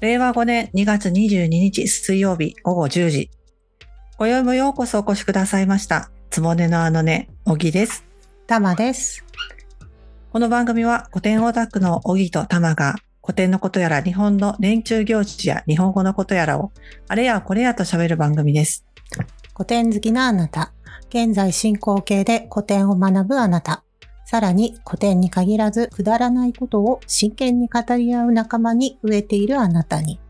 令和5年2月22日水曜日午後10時。今宵もようこそお越しくださいました。つもねのあのね、小木です。たまです。この番組は古典オタクの小木と玉が古典のことやら日本の年中行事や日本語のことやらをあれやこれやと喋る番組です。古典好きなあなた。現在進行形で古典を学ぶあなた。さらに古典に限らずくだらないことを真剣に語り合う仲間に植えているあなたに。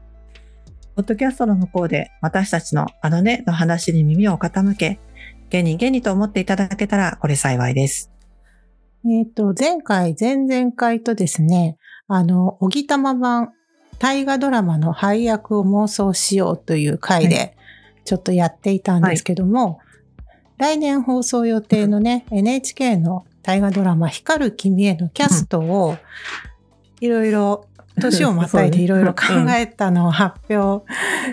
ポッドキャストの向こうで私たちのあのねの話に耳を傾け、現に現にと思っていただけたらこれ幸いです。えっ、と、前回、前々回とですね、あの、おぎたま版、大河ドラマの配役を妄想しようという回はで、ちょっとやっていたんですけども、来年放送予定のね、NHK の大河ドラマ、光る君へのキャストを、いろいろ、年をまたいでいろいろ考えたのを発表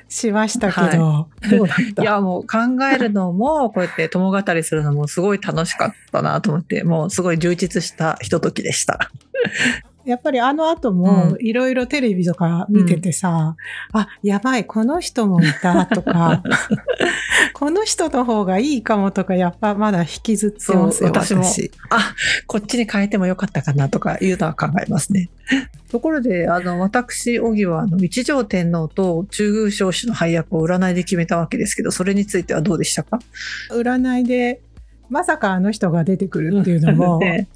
しましたけど、どうだった？いや、もう考えるのも、こうやって友語りするのもすごい楽しかったなと思って、もうすごい充実したひとときでした。やっぱりあの後もいろいろテレビとか見ててさ、あ、やばい、この人もいたとか、この人の方がいいかもとか、やっぱまだ引きずってますよ、私も私。あ、こっちに変えてもよかったかなとかいうのは考えますね。ところで、あの、私、小木は、あの、一条天皇と中宮彰子の配役を占いで決めたわけですけど、それについてはどうでしたか？占いで、まさかあの人が出てくるっていうのも、ね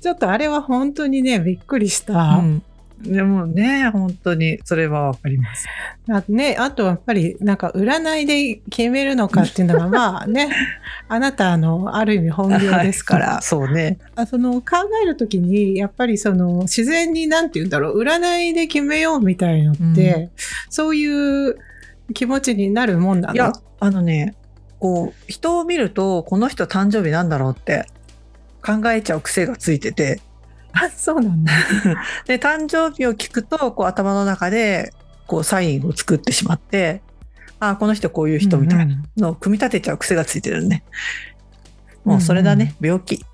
ちょっとあれは本当にね、びっくりした。うん。でもね、本当にそれはわかります。あね、あとやっぱりなんか占いで決めるのかっていうのが まあね、あなたのある意味本業ですから、は いそうね。あその考えるときにやっぱりその自然になんて言うんだろう占いで決めようみたいのって、そういう気持ちになるもんなの？いや、あのね、こう、人を見ると、この人誕生日なんだろうって考えちゃう癖がついてて、あそうなんだ で、誕生日を聞くと、こう頭の中で、こうサインを作ってしまって、あこの人こういう人みたいなのを組み立てちゃう癖がついてるね。もうそれだね、病気。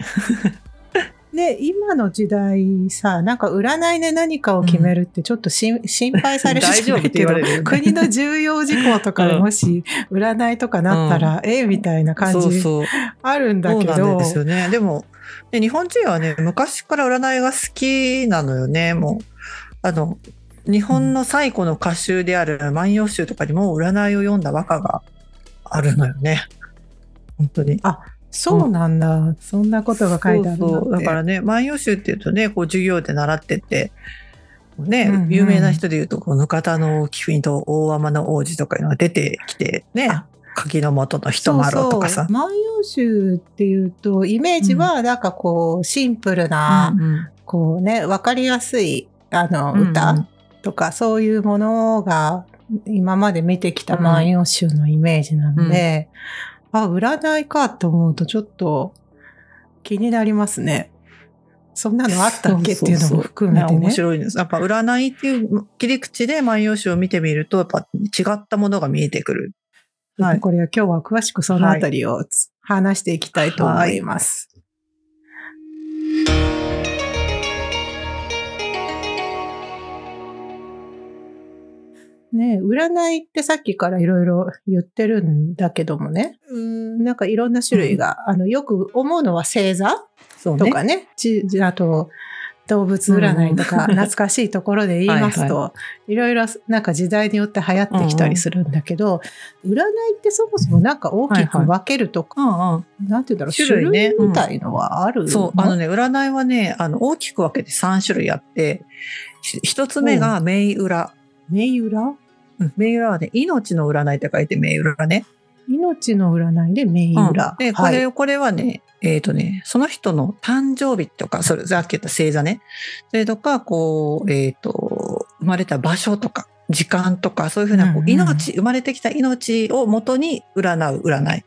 で今の時代さなんか占いで何かを決めるってちょっとし、心配されるじゃないけどね国の重要事項とかでもし占いとかなったら、えみたいな感じそうそう。あるんだそうなんけどですよね。でも、ね、日本人はね、昔から占いが好きなのよね。もう、あの、日本の最古の歌集である万葉集とかにも占いを読んだ和歌があるのよね。本当に。そうなんだ、そんなことが書いてあるそうだからね、万葉集っていうとね、こう授業で習ってて、ね、うんうん。有名な人で言うと、こう、ぬかたの貴婦と大天の王子とかいうのが出てきて、ねあ、柿の元の人丸とかさ。そうそう。万葉集っていうとイメージはなんかこうシンプルな、うんうん。こうね分かりやすいあのうんうん。歌とか、そういうものが今まで見てきた万葉集のイメージなので、あ占いかと思うとちょっと気になりますね。そんなのあったっけっていうのも含めてそうそうそう面ね。白いです。やっぱ占いっていう切り口で万葉集を見てみると、やっぱ違ったものが見えてくる。はいこれは今日は詳しくそのあたりをつ話していきたいと思います。ねえ占いってさっきからいろいろ言ってるんだけどもね、うーん。なんかいろんな種類が、あの、よく思うのは星座。そうとかね、ちあと、動物占いとか、うん。懐かしいところで言いますと、はいろい。ろなんか時代によって流行ってきたりするんだけど、占いってそもそもなんか大きく分けるとか、うんうん。なんて言うんだろう、種種類,、類ねみたいのはあるの？そう、あのね、占いはね、あの、大きく分けて3種類あって、ひ一つ目が銘裏。銘裏うん銘裏はね、命の占いって書いて銘裏ね。命の占いで銘うん裏。で、これ、はい、これはね、えっ、とね、その人の誕生日とか、それ、さっき言った星座ね。それとか、こう、えっ、と、生まれた場所とか、時間とか、そういうふうな、こううんうん命、生まれてきた命をもとに占う占い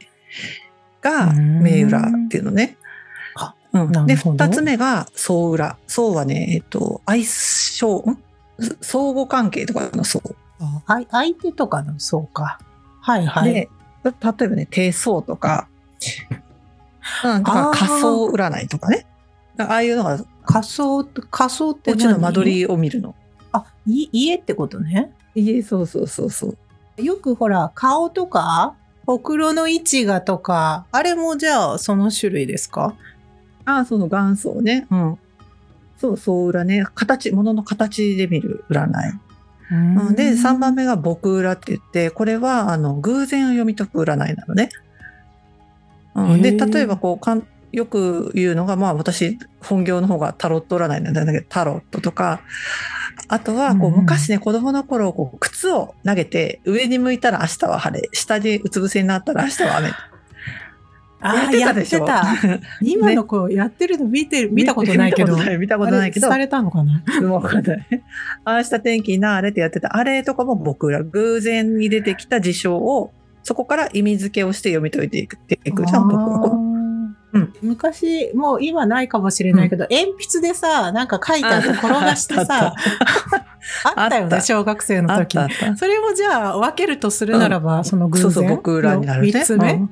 が、うん銘裏っていうのね。あうん、で、二つ目が、相裏。相はね、えっ、と、相性、ん？相互関係とかの相。あい相手とかの、そうか。はいはい。で、例えばね、低層とか、うん、とか仮想占いとかね。ああいうのが、仮想って、仮想って何？うちの間取りを見るの。あ、い家ってことね。家、そうそうそうそう。よくほら、顔とか、ほくろの位置がとか、あれもじゃあその種類ですか？ああ、その元祖ね。うん。そう、そう裏ね。形、ものの形で見る占い。うん、で、3番目が僕裏って言って、これは、あの、偶然を読み解く占いなのね。うん、で、例えばこうかん、よく言うのが、まあ私、本業の方がタロット占いなんだけど、タロットとか、あとは、こう、昔ね、子供の頃、こう、靴を投げて、上に向いたら明日は晴れ、下でうつ伏せになったら明日は雨。やってしょ？た。今の子やってるの見てる、見たことないけど。見たことないけどされたのかな？もうわかんない。明日天気なあれってやってた。あれとかも僕ら偶然に出てきた事象を、そこから意味付けをして読み解いていくっていくじゃん、僕ら。こうん昔、もう今ないかもしれないけど、鉛筆でさ、なんか書いてあって転がしてさ、あ ったよね、小学生の時。それをじゃあ分けるとするならば、その偶然？そうそう、僕らになるね。3つ目、うん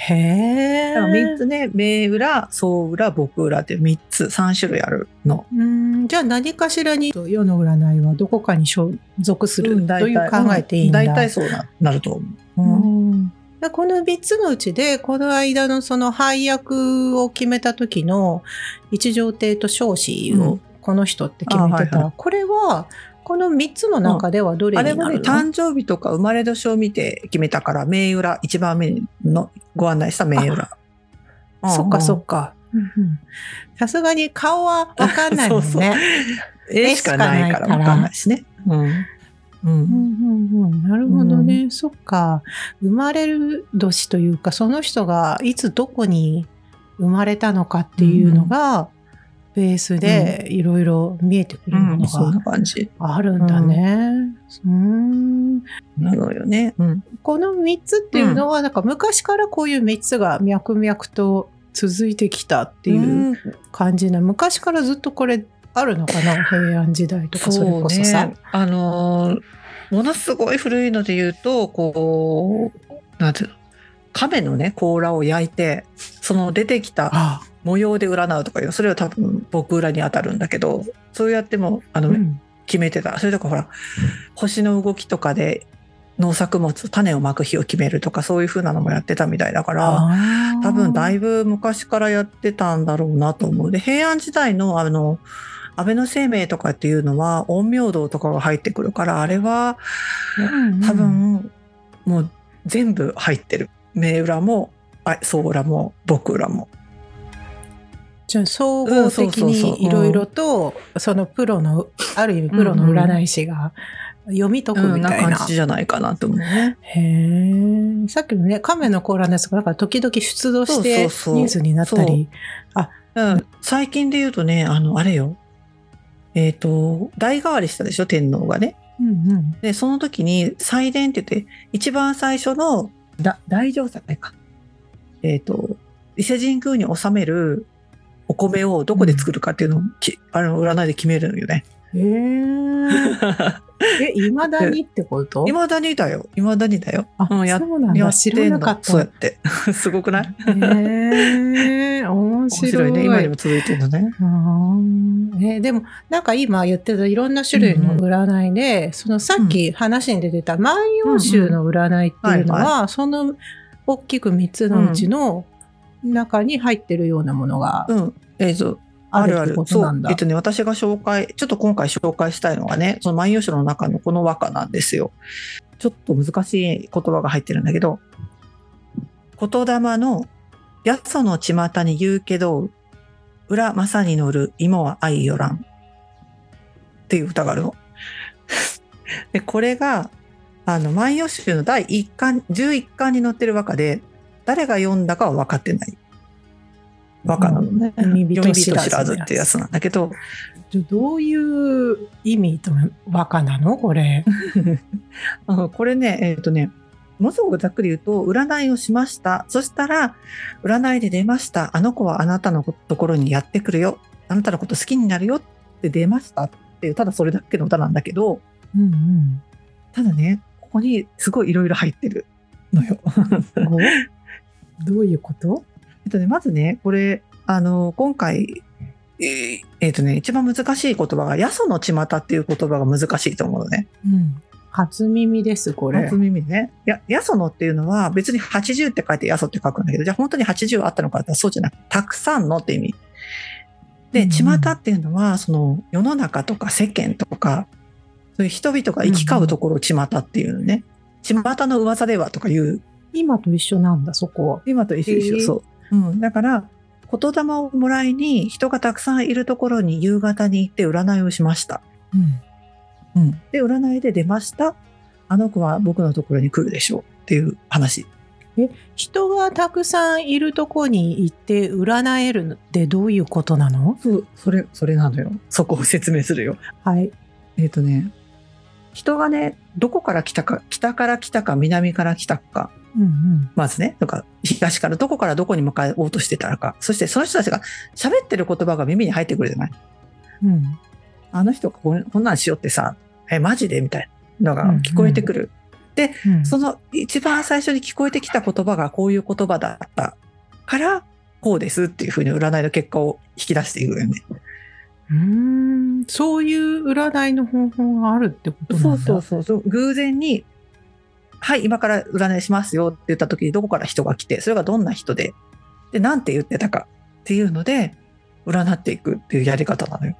へえ。だから3つね、名裏、総裏、僕裏って3つ、3種類あるの。うんじゃあ何かしらに世の占いはどこかに所属するうんという考えていいんだ。大体そうななると思う。ううんこの3つのうちで、この間のその配役を決めた時の一条帝と彰子をうんこの人って決めてた。あはいはこれは、この3つの中ではどれあれはね、になるの、誕生日とか生まれ年を見て決めたから、名裏、一番目のご案内した名裏。そっかそっっか。さすがに顔はわかんないもんね。そうそう絵しかないからわかんないしね。うん。う。うんんうんうん、なるほどね、そっか生まれる年というかその人がいつどこに生まれたのかっていうのが、ベースでいろいろ見えてくるものそんがな感じ。あるんだね。うんなのよね。うん。この3つっていうのは、なんか昔からこういう3つが脈々と続いてきたっていう感じな、昔からずっとこれあるのかな平安時代とかそれこそさ。ね、あのーものすごい古いので言うと、こう、なんていうの、亀のね、甲羅を焼いて、その出てきたあ模様で占うとかいう、それは多分僕裏に当たるんだけど、そうやっても、あの、うん決めてた。それとかほら、星の動きとかで農作物、種をまく日を決めるとか、そういう風なのもやってたみたいだから、多分だいいぶ昔からやってたんだろうなと思う。で、平安時代のあの、安倍の生命とかっていうのは陰陽道とかが入ってくるから、あれは多分もう全部入ってる。名裏も、あ総裏も、僕裏も。じゃあ総合的にいろいろとそのプロのある意味プロの占い師が読み解くうん、みたいな。な感じじゃないかなと思うね。へえ。さっきのね亀の甲羅のやつがだから時々出動してニュースになったり。うん、最近で言うとね、あの、あれよ。えっ、と、代替わりしたでしょ、天皇がね。うんうんで、その時に、祭殿って言って、一番最初のだ大乗祭か。えっ、と、伊勢神宮に納めるお米をどこで作るかっていうのを、きあの占いで決めるのよね。へえ。え、いまだにってこと？いまだにだよ。いまだにだよ。あ、うんやそうなんだ。やっ知てんのらなかった。そうやって。すごくない？へえ、面面白い。白いね。今にも続いてるのね。えーでもなんか今言ってたいろんな種類の占いで、そのさっき話に出てた万葉集の占いっていうのうんうんは、その大きく3つのうちの中に入ってるようなものがうん。えっ、と、あるってある。そう。ことなんだ。えっとね、私が紹介、ちょっと今回紹介したいのがね、その万葉集の中のこの和歌なんですよ。ちょっと難しい言葉が入ってるんだけど、言霊の、やその巷に言うけど、裏まさに乗る芋は愛よらん。っていう歌があるの。で、これが、あの、万葉集の第1巻、11巻に載ってる和歌で、誰が読んだかは分かってない和歌なのね。うん読み人知らずってやつなんだけど、どういう意味と和歌なの？これ。あこれね、えっ、とね、ものすごくざっくり言うと、占いをしました。そしたら、占いで出ました。あの子はあなたのところにやってくるよ。あなたのこと好きになるよって出ましたっていう、ただそれだけの歌なんだけど、うんうんただね、ここにすごいいろいろ入ってるのよ。お？どういうこと？えっとね、まずね、これ、あの、今回、えーえーとね、一番難しい言葉が、やそのちまたっていう言葉が難しいと思うのね。うん。初耳です、これ。初耳ね。や、やそのっていうのは別に80って書いてやそって書くんだけど、じゃあ本当に80あったのかってそうじゃなくて、たくさんのって意味。で、うんちまたっていうのは、その世の中とか世間とか、そういう人々が行き交うところをちまたっていうのね。ちまたの噂ではとかいう、今と一緒なんだ、そこは。今と一緒一緒、へーそう。うん。だから、言霊をもらいに人がたくさんいるところに夕方に行って占いをしました。うん。うん。で、占いで出ました。あの子は僕のところに来るでしょうっていう話。人がたくさんいるとこに行って占えるってどういうことなの？そう、それ、それなのよ。そこを説明するよ。はい。えっ、とね、人がね、どこから来たか、北から来たか、南から来たか、うんうん。まずね、とか、東からどこからどこに向かおうとしてたのか、そしてその人たちが喋ってる言葉が耳に入ってくるじゃない。うん。あの人がこんこんなんしようってさ、え、マジでみたいなのが聞こえてくる。うんその一番最初に聞こえてきた言葉がこういう言葉だったから、こうですっていうふうに占いの結果を引き出していくよね。うーんそういう占いの方法があるってことなんだ。そうそうそうそう。偶然に、はい、今から占いしますよって言った時にどこから人が来て、それがどんな人で、で、なんて言ってたかっていうので、占っていくっていうやり方なのよ。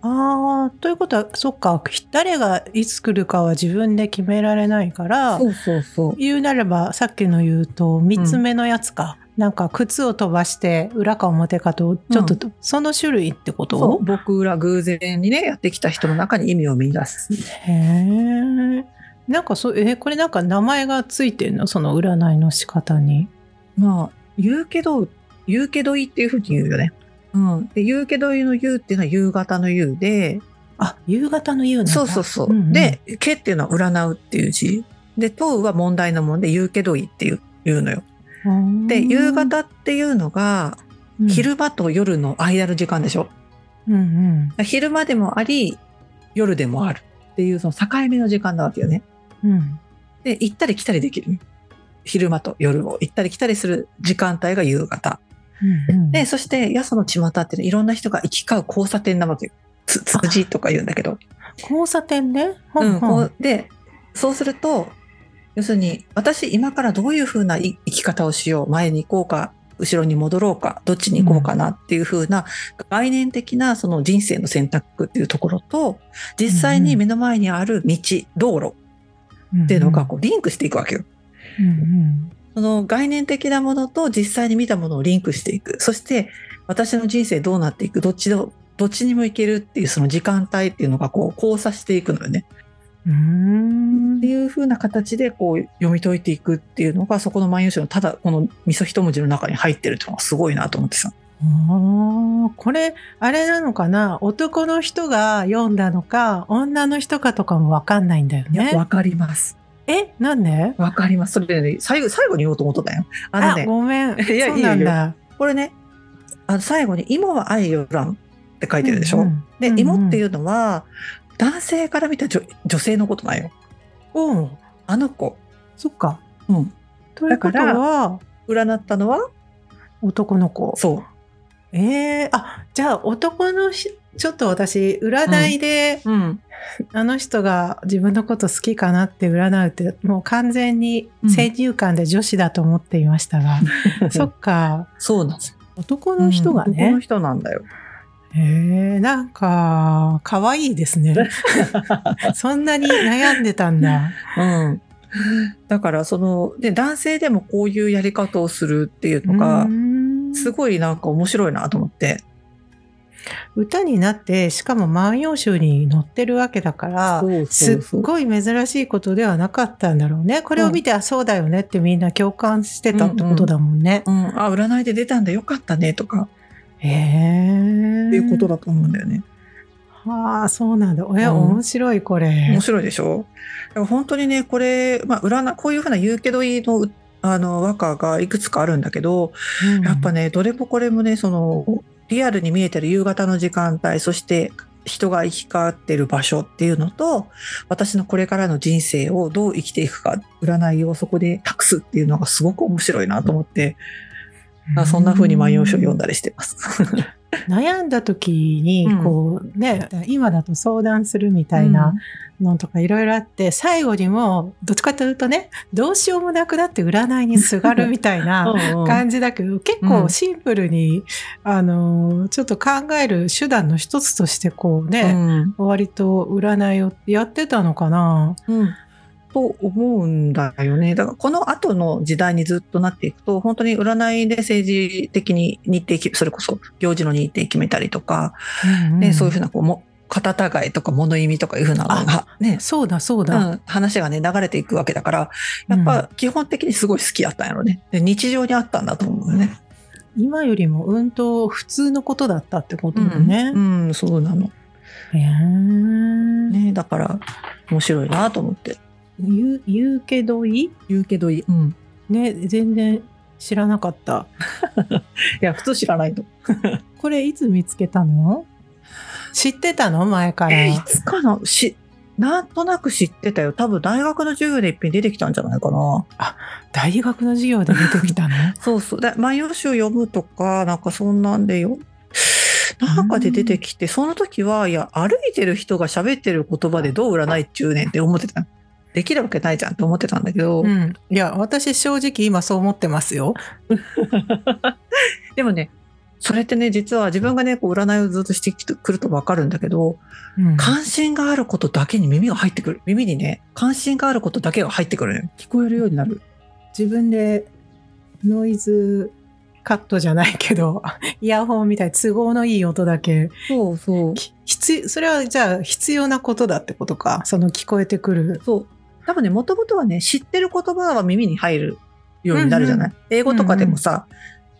ああ、ということは、そっか、誰がいつ来るかは自分で決められないから、うそうそう。言うなれば、さっきの言うと、三つ目のやつか。なんか、靴を飛ばして、裏か表かと、ちょっと、その種類ってこと？そう僕ら偶然にね、やってきた人の中に意味を見出す。へえ。なんかそう、え、これなんか名前がついてんの？その占いの仕方に。まあ、言うけど、言うけどいいっていうふうに言うよね。うん。で、言うけどいいの言うっていうのは夕方の夕で、あ、夕方の夕なんだ。そうそうそう。んん、で、けっていうのは占うっていう字。で、問うは問題のもんで、言うけどいいっていう言うのよ。で、夕方っていうのが、うん、昼間と夜の間の時間でしょ。うん昼間でもあり、夜でもあるっていうその境目の時間なわけよね。うん。うん。で、行ったり来たりできる。昼間と夜を行ったり来たりする時間帯が夕方。うんうん、で、そして、やその巷っていうのはいろんな人が行き交う交差点なわけよ。つ、つじとか言うんだけど。交差点ね？ほうんん、ほんこうで、そうすると、要するに、私今からどういうふうな生き方をしよう、前に行こうか、後ろに戻ろうか、どっちに行こうかなっていうふうな概念的なその人生の選択っていうところと、実際に目の前にある道、道路っていうのがこうリンクしていくわけよ。うんうんその概念的なものと実際に見たものをリンクしていく。そして私の人生どうなっていく、どっちの、どっちにも行けるっていうその時間帯っていうのがこう交差していくのよね。うーんっていう風な形でこう読み解いていくっていうのがそこの万葉集のただこの味噌一文字の中に入ってるっていうのがすごいなと思ってさ。あーこれ、あれなのかな？男の人が読んだのか、女の人かとかもわかんないんだよね。わかります。え？なんで？わかります。それでね、最後、最後に言おうと思ったんだよ。あのあね、ごめん。いやそうなんだ。これね、あの最後に芋は愛よらんって書いてるでしょ？うんで、うん芋っていうのは男性から見た女女性のことなんよ。うん。うんあの子。そっか。うん。ということは、占ったのは男の子。そう。ええあ、じゃあ男のし、ちょっと私、占いで、うん。あの人が自分のこと好きかなって占うって、もう完全に先入観で女子だと思っていましたが、そっか、そうなんです。男の人がねうん男の、人なんだよ。へえなんか、可愛いですね。そんなに悩んでたんだ。うん。だから、その、で、男性でもこういうやり方をするっていうのがう、ーんすごいなんか面白いなと思って。歌になって、しかも万葉集に載ってるわけだから、すっごい珍しいことではなかったんだろうね。これを見て、あ、そうだよねってみんな共感してたってことだもんね。うん、あ、占いで出たんだよかったねとか、へえ。っていうことだと思うんだよね。はあ、そうなんだ。いや、うん面白い、これ面。白いでしょ本当にね、これ、まあ、占い、こういうふうな言うけどいいの、あの、和歌がいくつかあるんだけど、うんやっぱね、どれもこれもね、その、リアルに見えてる夕方の時間帯、そして人が行き交ってる場所っていうのと、私のこれからの人生をどう生きていくか、占いをそこで託すっていうのがすごく面白いなと思って、そんな風に万葉集を読んだりしてます。悩んだ時にうん。こうね、今だと相談するみたいなのとかいろいろあって、最後にもどっちかというとねどうしようもなくなって占いにすがるみたいな うんうん。感じだけど、結構シンプルに、あのちょっと考える手段の一つとしてこうね、うん。割と占いをやってたのかな。うんと思うんだよね。だからこの後の時代にずっとなっていくと、本当に占いで政治的に日程それこそ行事の日程決めたりとか、ね、そういうふうなこうも、肩違いとか物意味とかいうふうなのがね、そうだそうだ。うん、話がね、流れていくわけだから、やっぱ基本的にすごい好きだったんやろね。で日常にあったんだと思うよね。今よりもうんと普通のことだったってことだね。うん、うんそうなの。ね、だから面白いなと思って。言う言うけどいい？言うけどいい。うん。ね、全然知らなかった。いや、普通知らないと。これいつ見つけたの？知ってたの？前から。えーいつかな？し、なんとなく知ってたよ。多分大学の授業で一遍出てきたんじゃないかな。大学の授業で出てきたの？そうそう。で、万葉集読むとか、なんかそんなんでよ。なんかで出てきて、その時は、いや、歩いてる人が喋ってる言葉でどう占いっちゅうねんって思ってた。できるわけないじゃんって思ってたんだけど、うん。いや、私正直今そう思ってますよ。でもね、それってね、実は自分がね、こう占いをずっとしてくるとわかるんだけど、うん関心があることだけに耳が入ってくる。耳にね、関心があることだけが入ってくるのよ。聞こえるようになる。自分でノイズカットじゃないけど、イヤホンみたいに都合のいい音だけ、そうそう。それはじゃあ必要なことだってことか。その聞こえてくる。そう。多分ね、もともとはね、知ってる言葉は耳に入るようになるじゃない、英語とかでもさ、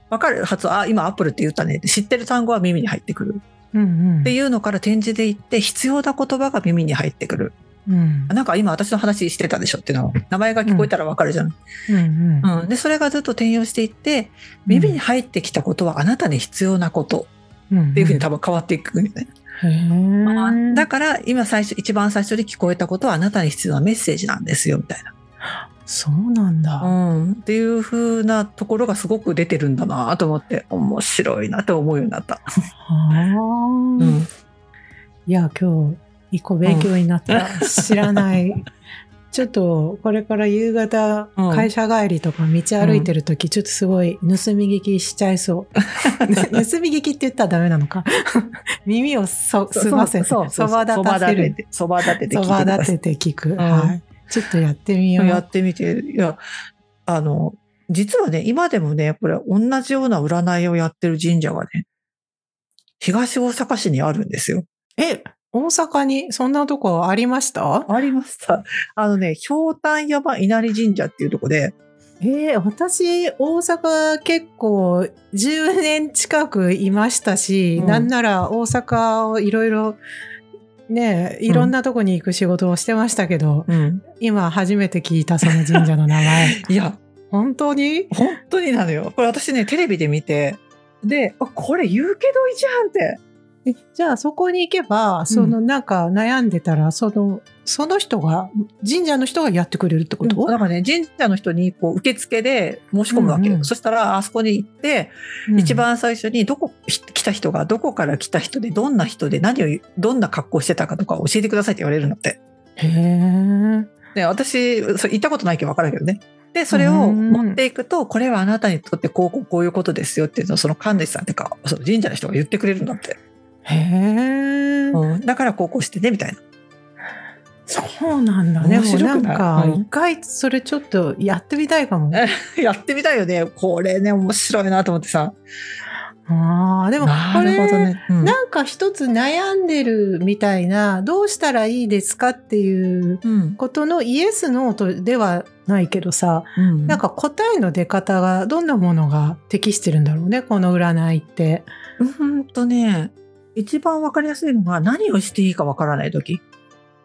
わかる発音、あ、今アップルって言ったねって知ってる単語は耳に入ってくる。うんうんっていうのから展示で言って、必要な言葉が耳に入ってくる。うんなんか今私の話してたでしょっていうの名前が聞こえたらわかるじゃん。うんうんうん。で、それがずっと転用していって、耳に入ってきたことはあなたに必要なことうんっていうふうに多分変わっていくんよね。へーだから今最初、一番最初に聞こえたことはあなたに必要なメッセージなんですよ、みたいな。そうなんだ。うん、っていう風なところがすごく出てるんだなと思って面白いなと思うようになった。はあうん、いや、今日、一個勉強になった。知らない。ちょっと、これから夕方、うん会社帰りとか道歩いてるとき、ちょっとすごい盗み聞きしちゃいそう。盗み聞きって言ったらダメなのか？耳をそ、すませて、そば立たせる。て、そば立てて聞いそば立てて聞く。んはい。ちょっとやってみよう。やってみて、いや、あの、実はね、今でもね、これ同じような占いをやってる神社がね、東大阪市にあるんですよ。え、大阪にそんなとこありました？ありました。あのね、ひょうたん山稲荷神社っていうとこで、えー私、大阪結構10年近くいましたし、うんなんなら大阪をいろいろね、いろんなとこに行く仕事をしてましたけど、うん。今初めて聞いたその神社の名前。いや、本当に？本当になのよ。これ私ね、テレビで見て、で、あ、これ言うけどいいじゃんって。えじゃあそこに行けば、そのなんか悩んでたら、その、その人が、神社の人がやってくれるってこと、だからね、神社の人にこう受付で申し込むわけよ。うんうんそしたら、あそこに行って、うん一番最初にどこひ来た人がどこから来た人でどんな人で何をどんな格好してたかとか教えてくださいって言われるのって。へえ。で私それ行ったことないけど分からんけどね。でそれをうん持っていくとこれはあなたにとってこうこうこういうことですよっていうのをその神主さんっていうかその神社の人が言ってくれるんだって。へえ。うん、だからこうこうしてねみたいな。そうなんだね。面白くなんか、うん一回それちょっとやってみたいかも。やってみたいよね。これね面白いなと思ってさ。ああ、でもこなるれ、ほどね。うんなんか一つ悩んでるみたいな、どうしたらいいですかっていううんことのイエス、ノーとではないけどさ、うんなんか答えの出方がどんなものが適してるんだろうね、この占いって。うーんとね、一番わかりやすいのが何をしていいかわからない時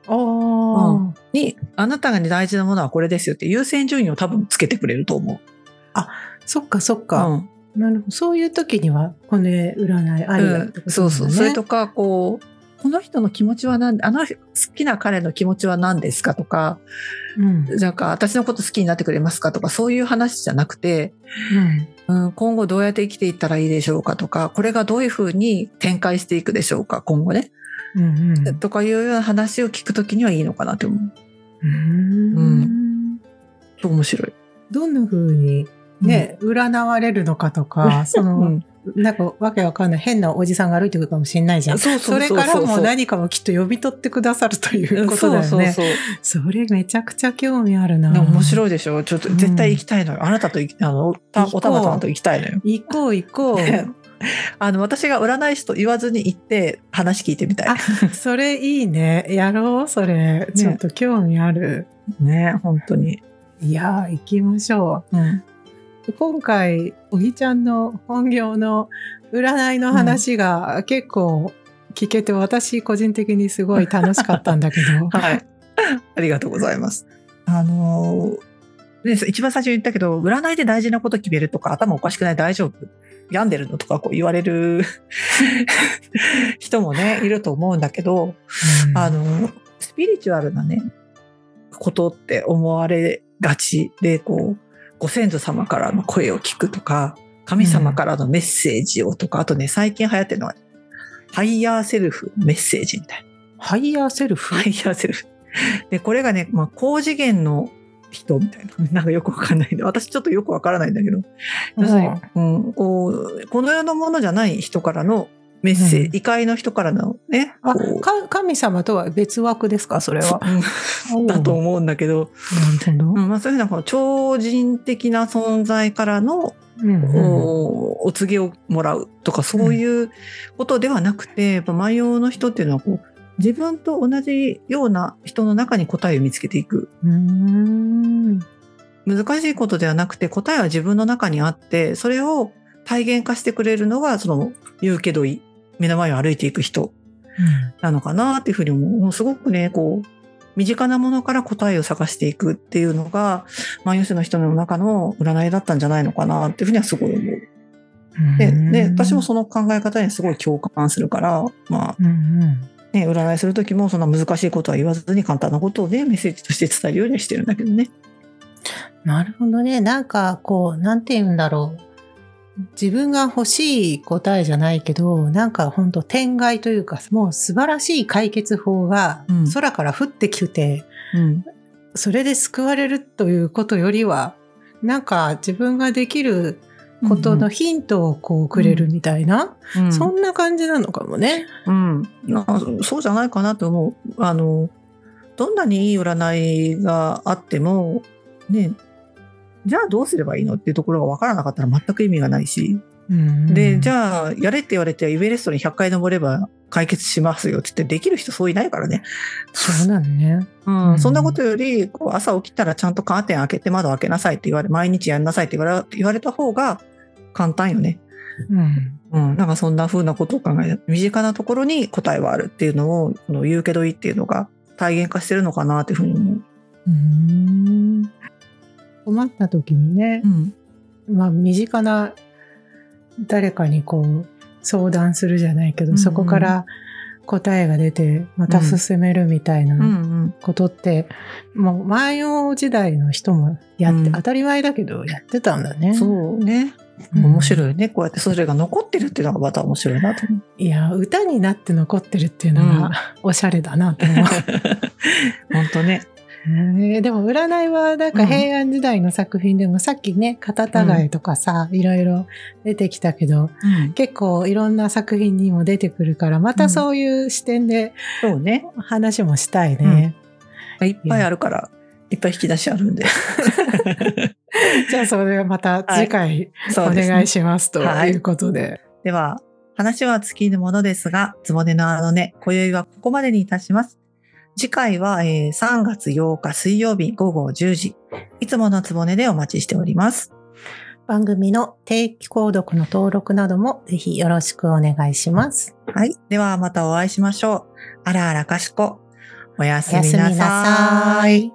ああ、うんに、あなたが大事なものはこれですよって優先順位を多分つけてくれると思う。そっかそっか。うんなるほど。そういう時には、この占いありだとなんだね。そうそう。それとか、こう、この人の気持ちは何あの好きな彼の気持ちは何ですかとか、うん。なんか私のこと好きになってくれますかとか、そういう話じゃなくて、うん、今後どうやって生きていったらいいでしょうかとか、これがどういうふうに展開していくでしょうか、今後ね。うん。うん。とかいうような話を聞くときにはいいのかなと思う。うん。そう面白い。どんな風にね、占われるのかとか、その、うん、なんかわけわかんない変なおじさんが歩いてくるかもしれないじゃん。そうそうそれからも何かをきっと読み取ってくださるということだよね。そうそうそう。それめちゃくちゃ興味あるな。面い。白いでしょちょっと絶対行きたいのよ。あなたとあの、たおたまさんと行きたいのよ。行こう行こう。あの、私が占い師と言わずに行って話聞いてみたい。あそれいいね。やろうそれ。ちょっと興味ある。ね、本当に。いやー、行きましょうん。う。今回、おぎちゃんの本業の占いの話が結構聞けて、私個人的にすごい楽しかったんだけど。はい。ありがとうございます。あのー、ね、一番最初に言ったけど、占いで大事なこと決めるとか、頭おかしくない大丈夫？病んでるのとかこう言われる 人もね、いると思うんだけど、うんあの、スピリチュアルなね、ことって思われがちで、こう、ご先祖様からの声を聞くとか、神様からのメッセージをとか、あとね、最近流行ってるのは、 higher self メッセージみたいな。 higher self？higher self。で、これがね、まあ、高次元の人みたいな。なんかよくわかんないんで、私ちょっとよくわからないんだけど、要するにうん、こう、この世のものじゃない人からのメッセージ、うん。異界の人からのね、あ神様とは別枠ですか？それは。う。ん だと思うんだけど、なるほど。うんまあ、そういうふうな超人的な存在からの、うんうん。おお告げをもらうとかそういうことではなくて、やっぱ万葉の人っていうのはこう自分と同じような人の中に答えを見つけていく。うーん。難しいことではなくて答えは自分の中にあってそれを体現化してくれるのがその言うけどい目の前を歩いていく人なのかなっていうふうに思うもうすごくねこう身近なものから答えを探していくっていうのが万葉集の人の中の占いだったんじゃないのかなっていうふうにはすごい思う。でで私もその考え方にすごい共感するからまあうんうんね占いする時もそんな難しいことは言わずに簡単なことをねメッセージとして伝えるようにはしてるんだけどね。なるほどね。なんか、こう、なんて言うんだろう。自分が欲しい答えじゃないけど、なんか本当天外というか、もう素晴らしい解決法がうん。空から降ってきて、うん。それで救われるということよりは、なんか自分ができることのヒントをこうくれるみたいな、うん。そんな感じなのかもね。うん、なそうじゃないかなと思う。あの、どんなにいい占いがあっても、ね、じゃあどうすればいいのっていうところが分からなかったら全く意味がないし、で、じゃゃあ、やれって言われて、エベレストに100回登れば解決しますよって言って、できる人そういないからね。そうなのね。うんうんそんなことより、こう朝起きたらちゃんとカーテン開けて窓開けなさいって言われ、毎日やんなさいって言われ言われた方が簡単よね。うん。うん、なんかそんな風なことを考え身近なところに答えはあるっていうのを、この言うけどいいっていうのが体現化してるのかなっていうふうに思う。うん困った時にね、ん。まあ身近な誰かにこう相談するじゃないけど、うんうんそこから答えが出てまた進めるみたいうんう。なんことって、もう万葉時代の人もやって、うん当たり前だけどやってたんだね。そうね。うん面白いね。こうやってそれが残ってるっていうのがまた面白いなと思う。いや歌になって残ってるっていうのが、うんおしゃれだなと思う。本当ね。えーでも占いはなんか平安時代の作品でも、さっきね、片違いとかさ、いろいろ出てきたけど、結構いろんな作品にも出てくるから、またそういう視点でそうね。話もしたいね。いっぱいあるから、いっぱい引き出しあるんで。じゃあそれはまた次回おそうですね願いしますとはいいうことで。では、話は尽きぬものですが、つぼねのあのね、今宵はここまでにいたします。次回は、えー3月8日水曜日午後10時、いつものつぼねでお待ちしております。番組の定期購読の登録などもぜひよろしくお願いします。はい。ではまたお会いしましょう。あらあらかしこ。おやすみな。さい。